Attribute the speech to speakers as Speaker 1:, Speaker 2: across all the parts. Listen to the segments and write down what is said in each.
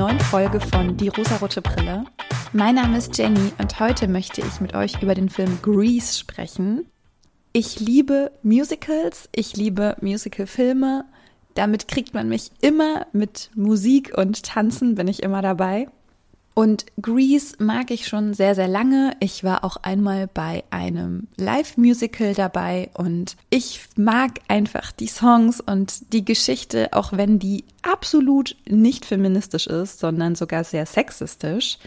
Speaker 1: neuen Folge von Die rosarote Brille. Mein Name ist Jenny und heute möchte ich mit euch über den Film Grease sprechen. Ich liebe Musicals, ich liebe Musicalfilme. Damit kriegt man mich immer mit Musik und Tanzen, bin ich immer dabei. Und Grease mag ich schon sehr, sehr lange. Ich war auch einmal bei einem Live-Musical dabei und ich mag einfach die Songs und die Geschichte, auch wenn die absolut nicht feministisch ist, sondern sogar sehr sexistisch.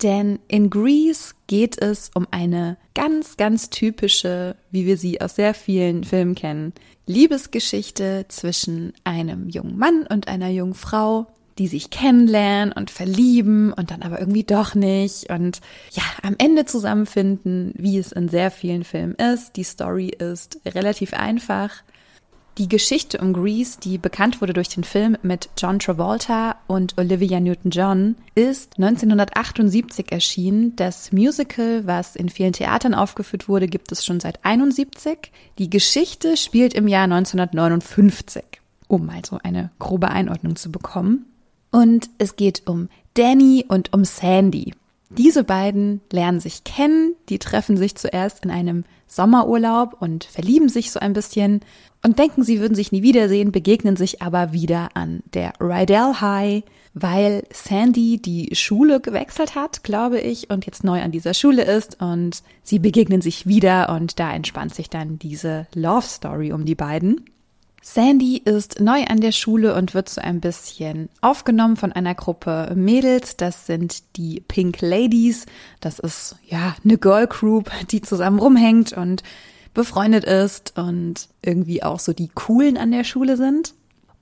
Speaker 1: Denn in Grease geht es um eine ganz, ganz typische, wie wir sie aus sehr vielen Filmen kennen, Liebesgeschichte zwischen einem jungen Mann und einer jungen Frau, die sich kennenlernen und verlieben und dann aber irgendwie doch nicht und ja, am Ende zusammenfinden, wie es in sehr vielen Filmen ist. Die Story ist relativ einfach. Die Geschichte um Grease, die bekannt wurde durch den Film mit John Travolta und Olivia Newton-John, ist 1978 erschienen. Das Musical, was in vielen Theatern aufgeführt wurde, gibt es schon seit 71. Die Geschichte spielt im Jahr 1959, um also eine grobe Einordnung zu bekommen. Und es geht um Danny und um Sandy. Diese beiden lernen sich kennen, die treffen sich zuerst in einem Sommerurlaub und verlieben sich so ein bisschen und denken, sie würden sich nie wiedersehen, begegnen sich aber wieder an der Rydell High, weil Sandy die Schule gewechselt hat, glaube ich, und jetzt neu an dieser Schule ist und sie begegnen sich wieder und da entspannt sich dann diese Love Story um die beiden. Sandy ist neu an der Schule und wird so ein bisschen aufgenommen von einer Gruppe Mädels. Das sind die Pink Ladies. Das ist ja eine Girl Group, die zusammen rumhängt und befreundet ist und irgendwie auch so die coolen an der Schule sind.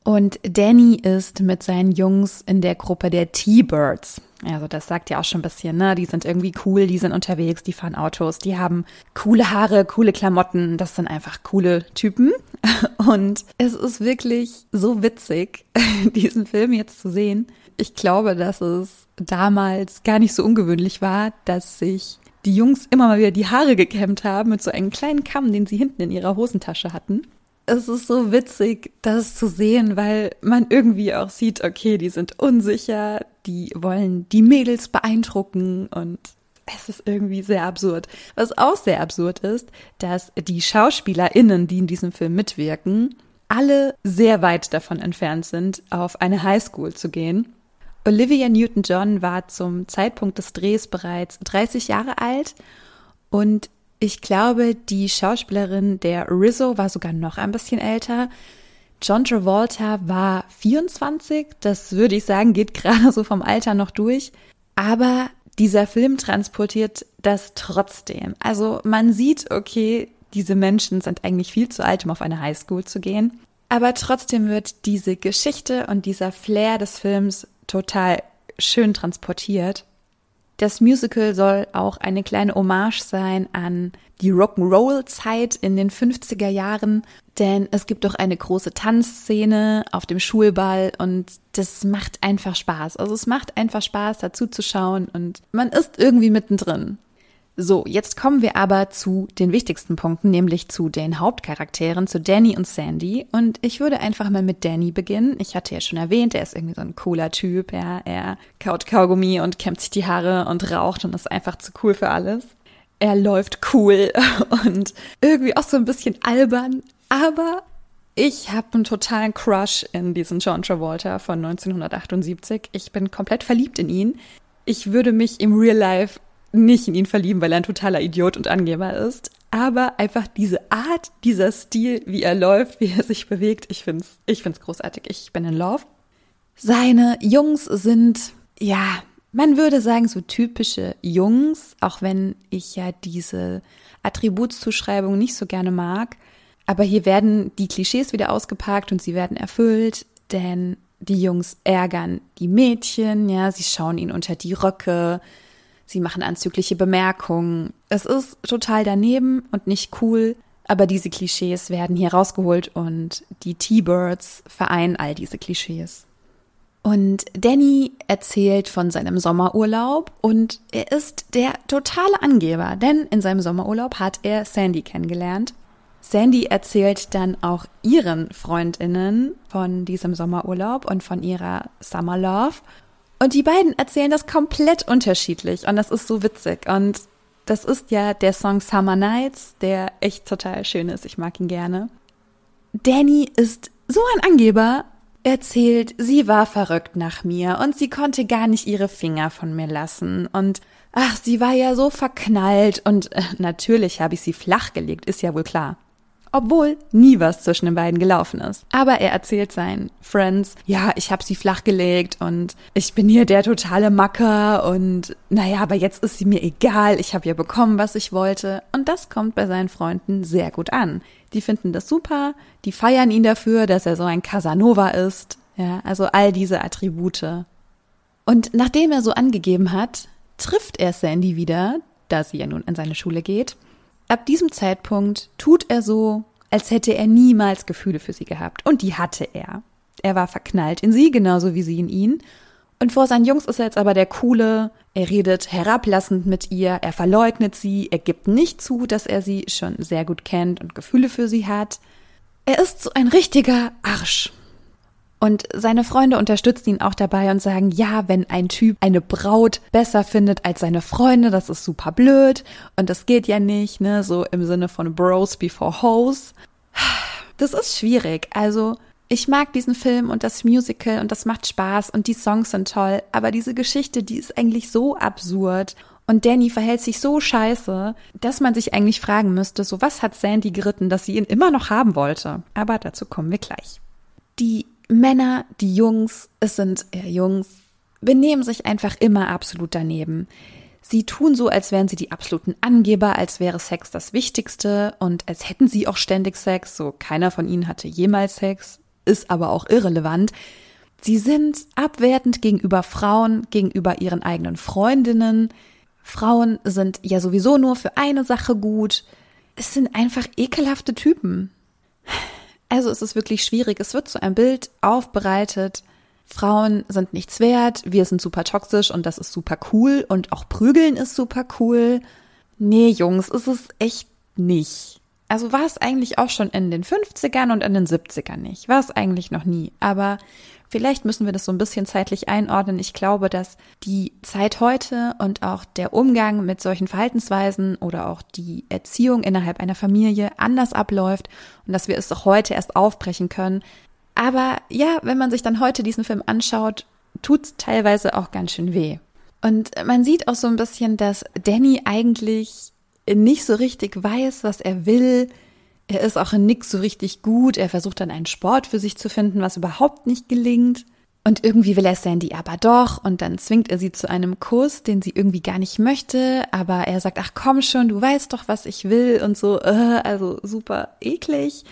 Speaker 1: Und Danny ist mit seinen Jungs in der Gruppe der T-Birds. Also das sagt ja auch schon ein bisschen, ne? Die sind irgendwie cool, die sind unterwegs, die fahren Autos, die haben coole Haare, coole Klamotten. Das sind einfach coole Typen. Und es ist wirklich so witzig, diesen Film jetzt zu sehen. Ich glaube, dass es damals gar nicht so ungewöhnlich war, dass sich die Jungs immer mal wieder die Haare gekämmt haben mit so einem kleinen Kamm, den sie hinten in ihrer Hosentasche hatten es ist so witzig, das zu sehen, weil man irgendwie auch sieht, okay, die sind unsicher, die wollen die Mädels beeindrucken und es ist irgendwie sehr absurd. Was auch sehr absurd ist, dass die SchauspielerInnen, die in diesem Film mitwirken, alle sehr weit davon entfernt sind, auf eine Highschool zu gehen. Olivia Newton-John war zum Zeitpunkt des Drehs bereits 30 Jahre alt und ich glaube, die Schauspielerin der Rizzo war sogar noch ein bisschen älter. John Travolta war 24, das würde ich sagen, geht gerade so vom Alter noch durch. Aber dieser Film transportiert das trotzdem. Also man sieht, okay, diese Menschen sind eigentlich viel zu alt, um auf eine Highschool zu gehen. Aber trotzdem wird diese Geschichte und dieser Flair des Films total schön transportiert. Das Musical soll auch eine kleine Hommage sein an die Rock'n'Roll-Zeit in den 50er Jahren, denn es gibt doch eine große Tanzszene auf dem Schulball und das macht einfach Spaß. Also es macht einfach Spaß, dazu zu schauen und man ist irgendwie mittendrin. So, jetzt kommen wir aber zu den wichtigsten Punkten, nämlich zu den Hauptcharakteren, zu Danny und Sandy. Und ich würde einfach mal mit Danny beginnen. Ich hatte ja schon erwähnt, er ist irgendwie so ein cooler Typ. Ja, er kaut Kaugummi und kämmt sich die Haare und raucht und ist einfach zu cool für alles. Er läuft cool und irgendwie auch so ein bisschen albern, aber ich habe einen totalen Crush in diesen John Travolta von 1978. Ich bin komplett verliebt in ihn. Ich würde mich im Real Life nicht in ihn verlieben, weil er ein totaler Idiot und Angeber ist. Aber einfach diese Art, dieser Stil, wie er läuft, wie er sich bewegt, ich find's, ich find's großartig. Ich bin in Love. Seine Jungs sind, ja, man würde sagen, so typische Jungs, auch wenn ich ja diese Attributszuschreibung nicht so gerne mag. Aber hier werden die Klischees wieder ausgepackt und sie werden erfüllt, denn die Jungs ärgern die Mädchen, ja, sie schauen ihnen unter die Röcke, Sie machen anzügliche Bemerkungen. Es ist total daneben und nicht cool, aber diese Klischees werden hier rausgeholt und die T-Birds vereinen all diese Klischees. Und Danny erzählt von seinem Sommerurlaub und er ist der totale Angeber, denn in seinem Sommerurlaub hat er Sandy kennengelernt. Sandy erzählt dann auch ihren Freundinnen von diesem Sommerurlaub und von ihrer Summer Love Und die beiden erzählen das komplett unterschiedlich und das ist so witzig. Und das ist ja der Song Summer Nights, der echt total schön ist. Ich mag ihn gerne. Danny ist so ein Angeber, erzählt, sie war verrückt nach mir und sie konnte gar nicht ihre Finger von mir lassen und ach, sie war ja so verknallt und äh, natürlich habe ich sie flachgelegt, ist ja wohl klar obwohl nie was zwischen den beiden gelaufen ist. Aber er erzählt seinen Friends, ja, ich habe sie flachgelegt und ich bin hier der totale Macker und naja, aber jetzt ist sie mir egal, ich habe ja bekommen, was ich wollte. Und das kommt bei seinen Freunden sehr gut an. Die finden das super, die feiern ihn dafür, dass er so ein Casanova ist. Ja, also all diese Attribute. Und nachdem er so angegeben hat, trifft er Sandy wieder, da sie ja nun an seine Schule geht Ab diesem Zeitpunkt tut er so, als hätte er niemals Gefühle für sie gehabt. Und die hatte er. Er war verknallt in sie, genauso wie sie in ihn. Und vor seinen Jungs ist er jetzt aber der Coole. Er redet herablassend mit ihr, er verleugnet sie, er gibt nicht zu, dass er sie schon sehr gut kennt und Gefühle für sie hat. Er ist so ein richtiger Arsch. Und seine Freunde unterstützen ihn auch dabei und sagen, ja, wenn ein Typ eine Braut besser findet als seine Freunde, das ist super blöd und das geht ja nicht, ne, so im Sinne von Bros before Hoes. Das ist schwierig. Also, ich mag diesen Film und das Musical und das macht Spaß und die Songs sind toll, aber diese Geschichte, die ist eigentlich so absurd und Danny verhält sich so scheiße, dass man sich eigentlich fragen müsste, so was hat Sandy geritten, dass sie ihn immer noch haben wollte. Aber dazu kommen wir gleich. Die Männer, die Jungs, es sind eher Jungs, benehmen sich einfach immer absolut daneben. Sie tun so, als wären sie die absoluten Angeber, als wäre Sex das Wichtigste und als hätten sie auch ständig Sex. So keiner von ihnen hatte jemals Sex, ist aber auch irrelevant. Sie sind abwertend gegenüber Frauen, gegenüber ihren eigenen Freundinnen. Frauen sind ja sowieso nur für eine Sache gut. Es sind einfach ekelhafte Typen. Also es ist wirklich schwierig. Es wird zu einem Bild aufbereitet. Frauen sind nichts wert, wir sind super toxisch und das ist super cool und auch prügeln ist super cool. Nee, Jungs, ist es echt nicht. Also war es eigentlich auch schon in den 50ern und in den 70ern nicht. War es eigentlich noch nie. Aber Vielleicht müssen wir das so ein bisschen zeitlich einordnen. Ich glaube, dass die Zeit heute und auch der Umgang mit solchen Verhaltensweisen oder auch die Erziehung innerhalb einer Familie anders abläuft und dass wir es auch heute erst aufbrechen können. Aber ja, wenn man sich dann heute diesen Film anschaut, tut es teilweise auch ganz schön weh. Und man sieht auch so ein bisschen, dass Danny eigentlich nicht so richtig weiß, was er will, er ist auch in nix so richtig gut. Er versucht dann einen Sport für sich zu finden, was überhaupt nicht gelingt. Und irgendwie will er Sandy aber doch und dann zwingt er sie zu einem Kuss, den sie irgendwie gar nicht möchte, aber er sagt, ach komm schon, du weißt doch, was ich will und so, äh, also super eklig.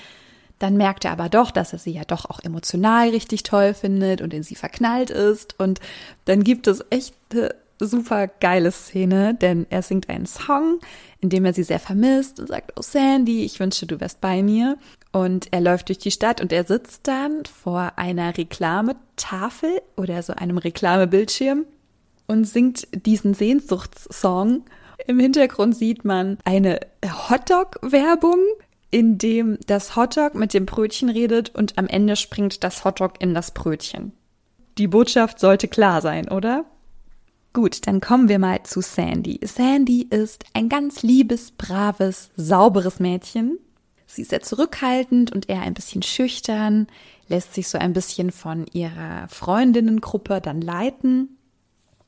Speaker 1: Dann merkt er aber doch, dass er sie ja doch auch emotional richtig toll findet und in sie verknallt ist und dann gibt es echt eine super geile Szene, denn er singt einen Song, in dem er sie sehr vermisst und sagt, oh Sandy, ich wünsche, du wärst bei mir. Und er läuft durch die Stadt und er sitzt dann vor einer Reklametafel oder so einem Reklamebildschirm und singt diesen Sehnsuchtssong. Im Hintergrund sieht man eine Hotdog-Werbung, in dem das Hotdog mit dem Brötchen redet und am Ende springt das Hotdog in das Brötchen. Die Botschaft sollte klar sein, oder? Gut, dann kommen wir mal zu Sandy. Sandy ist ein ganz liebes, braves, sauberes Mädchen. Sie ist sehr zurückhaltend und eher ein bisschen schüchtern, lässt sich so ein bisschen von ihrer Freundinnengruppe dann leiten.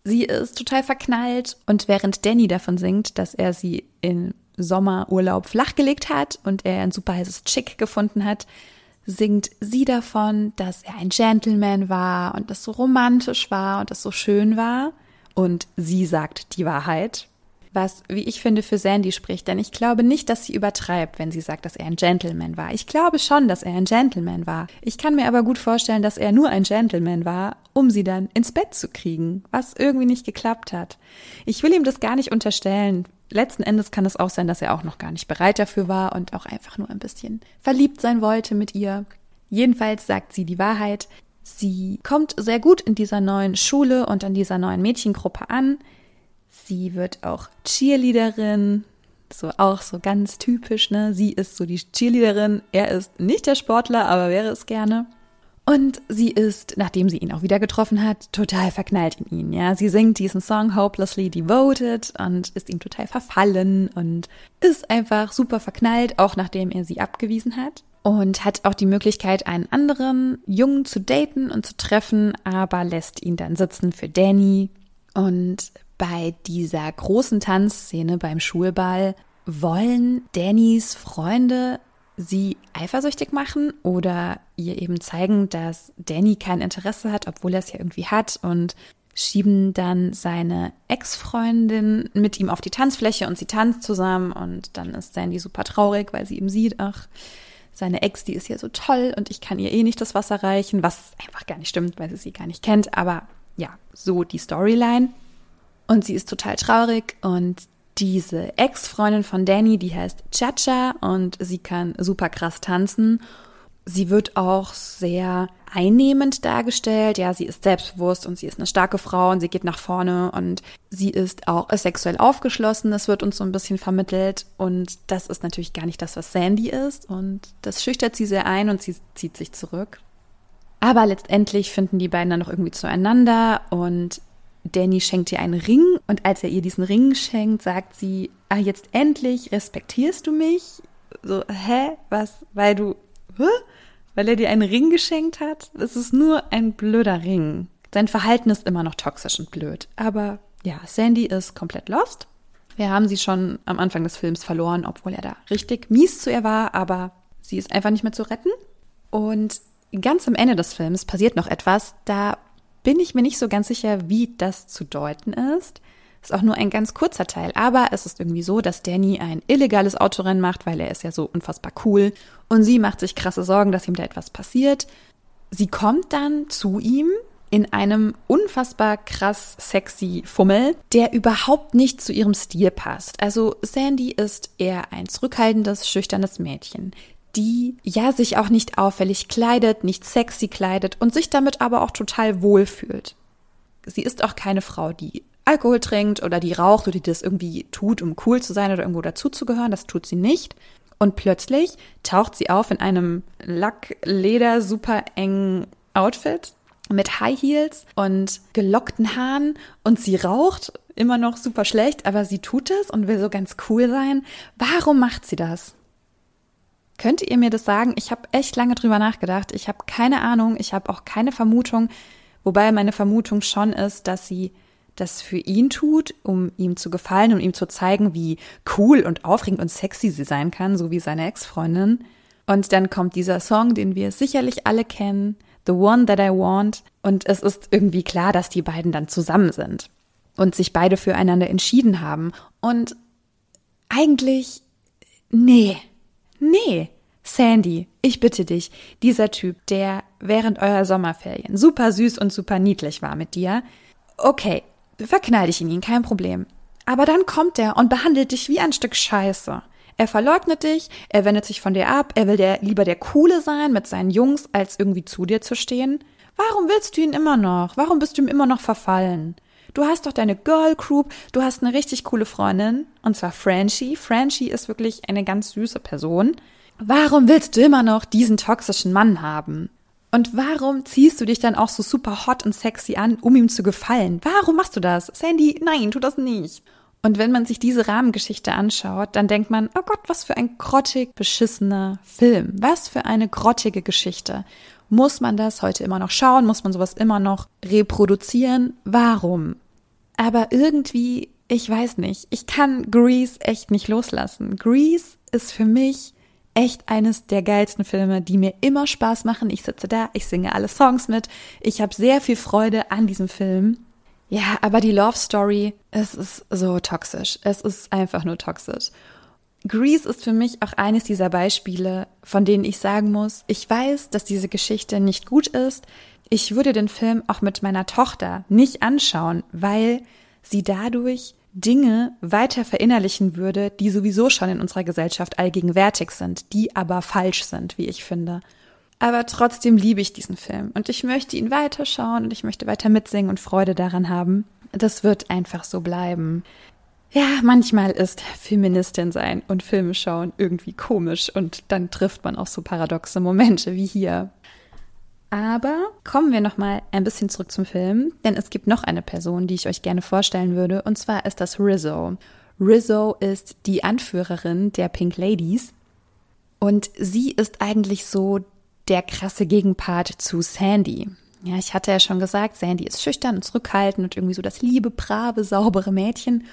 Speaker 1: Sie ist total verknallt und während Danny davon singt, dass er sie im Sommerurlaub flachgelegt hat und er ein super heißes Chick gefunden hat, singt sie davon, dass er ein Gentleman war und das so romantisch war und das so schön war und sie sagt die Wahrheit. Was, wie ich finde, für Sandy spricht, denn ich glaube nicht, dass sie übertreibt, wenn sie sagt, dass er ein Gentleman war. Ich glaube schon, dass er ein Gentleman war. Ich kann mir aber gut vorstellen, dass er nur ein Gentleman war, um sie dann ins Bett zu kriegen, was irgendwie nicht geklappt hat. Ich will ihm das gar nicht unterstellen. Letzten Endes kann es auch sein, dass er auch noch gar nicht bereit dafür war und auch einfach nur ein bisschen verliebt sein wollte mit ihr. Jedenfalls sagt sie die Wahrheit. Sie kommt sehr gut in dieser neuen Schule und in dieser neuen Mädchengruppe an. Sie wird auch Cheerleaderin, so auch so ganz typisch, ne? Sie ist so die Cheerleaderin, er ist nicht der Sportler, aber wäre es gerne. Und sie ist, nachdem sie ihn auch wieder getroffen hat, total verknallt in ihn. Ja, sie singt diesen Song Hopelessly Devoted und ist ihm total verfallen und ist einfach super verknallt, auch nachdem er sie abgewiesen hat. Und hat auch die Möglichkeit, einen anderen Jungen zu daten und zu treffen, aber lässt ihn dann sitzen für Danny. Und bei dieser großen Tanzszene beim Schulball wollen Dannys Freunde sie eifersüchtig machen oder ihr eben zeigen, dass Danny kein Interesse hat, obwohl er es ja irgendwie hat und schieben dann seine Ex-Freundin mit ihm auf die Tanzfläche und sie tanzt zusammen und dann ist Sandy super traurig, weil sie ihm sieht, ach, seine Ex, die ist ja so toll und ich kann ihr eh nicht das Wasser reichen, was einfach gar nicht stimmt, weil sie sie gar nicht kennt, aber ja, so die Storyline. Und sie ist total traurig und diese Ex-Freundin von Danny, die heißt Chacha und sie kann super krass tanzen. Sie wird auch sehr einnehmend dargestellt. Ja, sie ist selbstbewusst und sie ist eine starke Frau und sie geht nach vorne und sie ist auch sexuell aufgeschlossen. Das wird uns so ein bisschen vermittelt und das ist natürlich gar nicht das, was Sandy ist und das schüchtert sie sehr ein und sie zieht sich zurück. Aber letztendlich finden die beiden dann noch irgendwie zueinander und Danny schenkt ihr einen Ring und als er ihr diesen Ring schenkt, sagt sie, ah, jetzt endlich respektierst du mich? So, hä? Was? Weil du, hä? Weil er dir einen Ring geschenkt hat? Das ist nur ein blöder Ring. Sein Verhalten ist immer noch toxisch und blöd. Aber ja, Sandy ist komplett lost. Wir haben sie schon am Anfang des Films verloren, obwohl er da richtig mies zu ihr war, aber sie ist einfach nicht mehr zu retten. Und ganz am Ende des Films passiert noch etwas, da bin ich mir nicht so ganz sicher, wie das zu deuten ist. Ist auch nur ein ganz kurzer Teil, aber es ist irgendwie so, dass Danny ein illegales Autorennen macht, weil er ist ja so unfassbar cool und sie macht sich krasse Sorgen, dass ihm da etwas passiert. Sie kommt dann zu ihm in einem unfassbar krass sexy Fummel, der überhaupt nicht zu ihrem Stil passt. Also Sandy ist eher ein zurückhaltendes, schüchternes Mädchen die ja sich auch nicht auffällig kleidet, nicht sexy kleidet und sich damit aber auch total wohl fühlt. Sie ist auch keine Frau, die Alkohol trinkt oder die raucht oder die das irgendwie tut, um cool zu sein oder irgendwo dazuzugehören. Das tut sie nicht. Und plötzlich taucht sie auf in einem Lackleder super engen Outfit mit High Heels und gelockten Haaren und sie raucht immer noch super schlecht, aber sie tut es und will so ganz cool sein. Warum macht sie das? Könnt ihr mir das sagen? Ich habe echt lange drüber nachgedacht. Ich habe keine Ahnung. Ich habe auch keine Vermutung. Wobei meine Vermutung schon ist, dass sie das für ihn tut, um ihm zu gefallen, um ihm zu zeigen, wie cool und aufregend und sexy sie sein kann, so wie seine Ex-Freundin. Und dann kommt dieser Song, den wir sicherlich alle kennen, The One That I Want. Und es ist irgendwie klar, dass die beiden dann zusammen sind und sich beide füreinander entschieden haben. Und eigentlich, nee, Nee, Sandy, ich bitte dich, dieser Typ, der während eurer Sommerferien super süß und super niedlich war mit dir, okay, verknall dich in ihn, kein Problem. Aber dann kommt er und behandelt dich wie ein Stück Scheiße. Er verleugnet dich, er wendet sich von dir ab, er will der, lieber der Coole sein mit seinen Jungs, als irgendwie zu dir zu stehen. Warum willst du ihn immer noch? Warum bist du ihm immer noch verfallen? Du hast doch deine Girl Group, du hast eine richtig coole Freundin, und zwar Franchi. Franchi ist wirklich eine ganz süße Person. Warum willst du immer noch diesen toxischen Mann haben? Und warum ziehst du dich dann auch so super hot und sexy an, um ihm zu gefallen? Warum machst du das? Sandy, nein, tu das nicht. Und wenn man sich diese Rahmengeschichte anschaut, dann denkt man, oh Gott, was für ein grottig beschissener Film. Was für eine grottige Geschichte. Muss man das heute immer noch schauen? Muss man sowas immer noch reproduzieren? Warum? Aber irgendwie, ich weiß nicht, ich kann Grease echt nicht loslassen. Grease ist für mich echt eines der geilsten Filme, die mir immer Spaß machen. Ich sitze da, ich singe alle Songs mit, ich habe sehr viel Freude an diesem Film. Ja, aber die Love Story, es ist so toxisch. Es ist einfach nur toxisch. Grease ist für mich auch eines dieser Beispiele, von denen ich sagen muss, ich weiß, dass diese Geschichte nicht gut ist ich würde den Film auch mit meiner Tochter nicht anschauen, weil sie dadurch Dinge weiter verinnerlichen würde, die sowieso schon in unserer Gesellschaft allgegenwärtig sind, die aber falsch sind, wie ich finde. Aber trotzdem liebe ich diesen Film und ich möchte ihn weiterschauen und ich möchte weiter mitsingen und Freude daran haben. Das wird einfach so bleiben. Ja, manchmal ist Feministin sein und Filme schauen irgendwie komisch und dann trifft man auch so paradoxe Momente wie hier. Aber kommen wir noch mal ein bisschen zurück zum Film, denn es gibt noch eine Person, die ich euch gerne vorstellen würde, und zwar ist das Rizzo. Rizzo ist die Anführerin der Pink Ladies und sie ist eigentlich so der krasse Gegenpart zu Sandy. Ja, ich hatte ja schon gesagt, Sandy ist schüchtern und zurückhaltend und irgendwie so das liebe, brave, saubere Mädchen.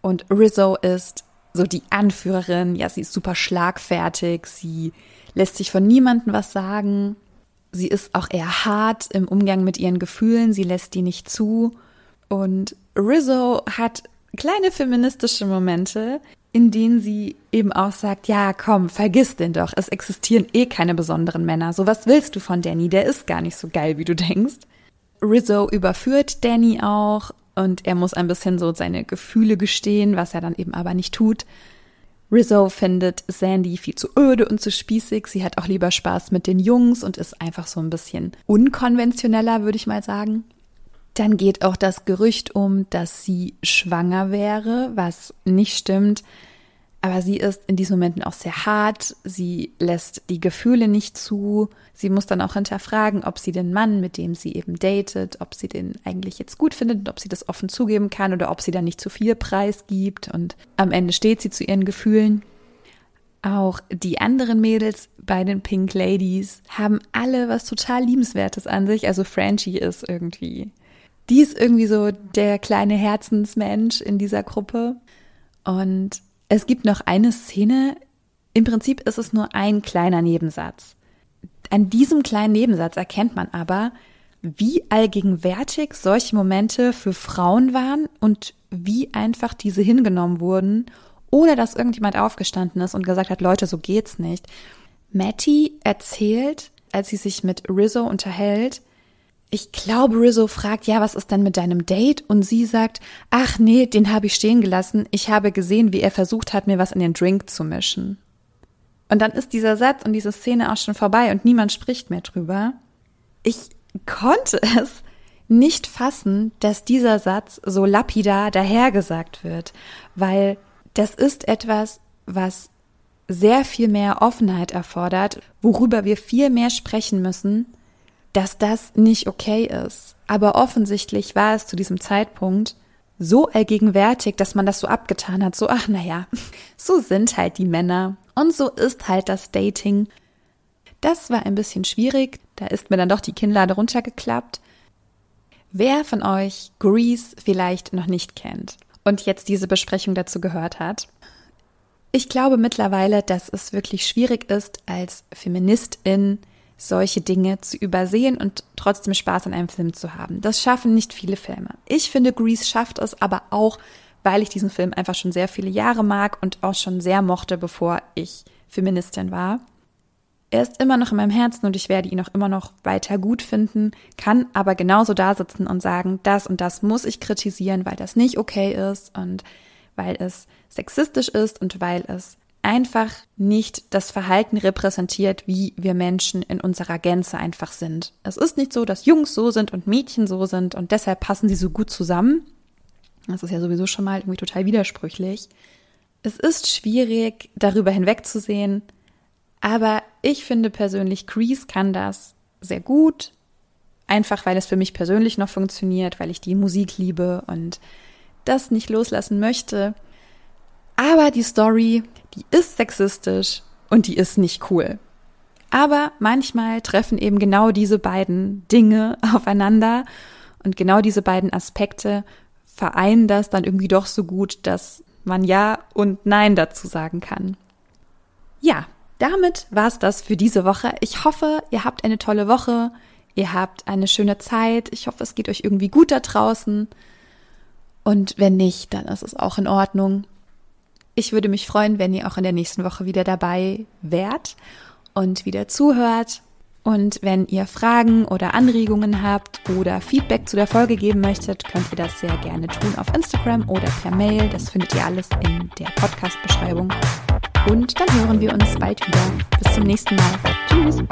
Speaker 1: Und Rizzo ist so die Anführerin. Ja, sie ist super schlagfertig. Sie lässt sich von niemandem was sagen. Sie ist auch eher hart im Umgang mit ihren Gefühlen. Sie lässt die nicht zu. Und Rizzo hat kleine feministische Momente, in denen sie eben auch sagt, ja, komm, vergiss den doch. Es existieren eh keine besonderen Männer. So was willst du von Danny? Der ist gar nicht so geil, wie du denkst. Rizzo überführt Danny auch und er muss ein bisschen so seine Gefühle gestehen, was er dann eben aber nicht tut. Rizzo findet Sandy viel zu öde und zu spießig. Sie hat auch lieber Spaß mit den Jungs und ist einfach so ein bisschen unkonventioneller, würde ich mal sagen. Dann geht auch das Gerücht um, dass sie schwanger wäre, was nicht stimmt. Aber sie ist in diesen Momenten auch sehr hart. Sie lässt die Gefühle nicht zu. Sie muss dann auch hinterfragen, ob sie den Mann, mit dem sie eben datet, ob sie den eigentlich jetzt gut findet und ob sie das offen zugeben kann oder ob sie dann nicht zu viel Preis gibt. Und am Ende steht sie zu ihren Gefühlen. Auch die anderen Mädels bei den Pink Ladies haben alle was total liebenswertes an sich. Also Franchi ist irgendwie, die ist irgendwie so der kleine Herzensmensch in dieser Gruppe. Und es gibt noch eine Szene, im Prinzip ist es nur ein kleiner Nebensatz. An diesem kleinen Nebensatz erkennt man aber, wie allgegenwärtig solche Momente für Frauen waren und wie einfach diese hingenommen wurden, ohne dass irgendjemand aufgestanden ist und gesagt hat, Leute, so geht's nicht. Matty erzählt, als sie sich mit Rizzo unterhält, ich glaube, Rizzo fragt, ja, was ist denn mit deinem Date? Und sie sagt, ach nee, den habe ich stehen gelassen. Ich habe gesehen, wie er versucht hat, mir was in den Drink zu mischen. Und dann ist dieser Satz und diese Szene auch schon vorbei und niemand spricht mehr drüber. Ich konnte es nicht fassen, dass dieser Satz so lapidar dahergesagt wird, weil das ist etwas, was sehr viel mehr Offenheit erfordert, worüber wir viel mehr sprechen müssen, dass das nicht okay ist. Aber offensichtlich war es zu diesem Zeitpunkt so allgegenwärtig, dass man das so abgetan hat, so, ach naja, so sind halt die Männer und so ist halt das Dating. Das war ein bisschen schwierig, da ist mir dann doch die Kinnlade runtergeklappt. Wer von euch Grease vielleicht noch nicht kennt und jetzt diese Besprechung dazu gehört hat, ich glaube mittlerweile, dass es wirklich schwierig ist, als Feministin solche Dinge zu übersehen und trotzdem Spaß an einem Film zu haben. Das schaffen nicht viele Filme. Ich finde, Grease schafft es aber auch, weil ich diesen Film einfach schon sehr viele Jahre mag und auch schon sehr mochte, bevor ich Feministin war. Er ist immer noch in meinem Herzen und ich werde ihn auch immer noch weiter gut finden, kann aber genauso da sitzen und sagen, das und das muss ich kritisieren, weil das nicht okay ist und weil es sexistisch ist und weil es einfach nicht das Verhalten repräsentiert, wie wir Menschen in unserer Gänze einfach sind. Es ist nicht so, dass Jungs so sind und Mädchen so sind und deshalb passen sie so gut zusammen. Das ist ja sowieso schon mal irgendwie total widersprüchlich. Es ist schwierig, darüber hinwegzusehen, aber ich finde persönlich, Grease kann das sehr gut. Einfach weil es für mich persönlich noch funktioniert, weil ich die Musik liebe und das nicht loslassen möchte. Aber die Story, die ist sexistisch und die ist nicht cool. Aber manchmal treffen eben genau diese beiden Dinge aufeinander und genau diese beiden Aspekte vereinen das dann irgendwie doch so gut, dass man Ja und Nein dazu sagen kann. Ja, damit war's das für diese Woche. Ich hoffe, ihr habt eine tolle Woche, ihr habt eine schöne Zeit. Ich hoffe, es geht euch irgendwie gut da draußen. Und wenn nicht, dann ist es auch in Ordnung. Ich würde mich freuen, wenn ihr auch in der nächsten Woche wieder dabei wärt und wieder zuhört. Und wenn ihr Fragen oder Anregungen habt oder Feedback zu der Folge geben möchtet, könnt ihr das sehr gerne tun auf Instagram oder per Mail. Das findet ihr alles in der Podcast-Beschreibung. Und dann hören wir uns bald wieder. Bis zum nächsten Mal. Tschüss.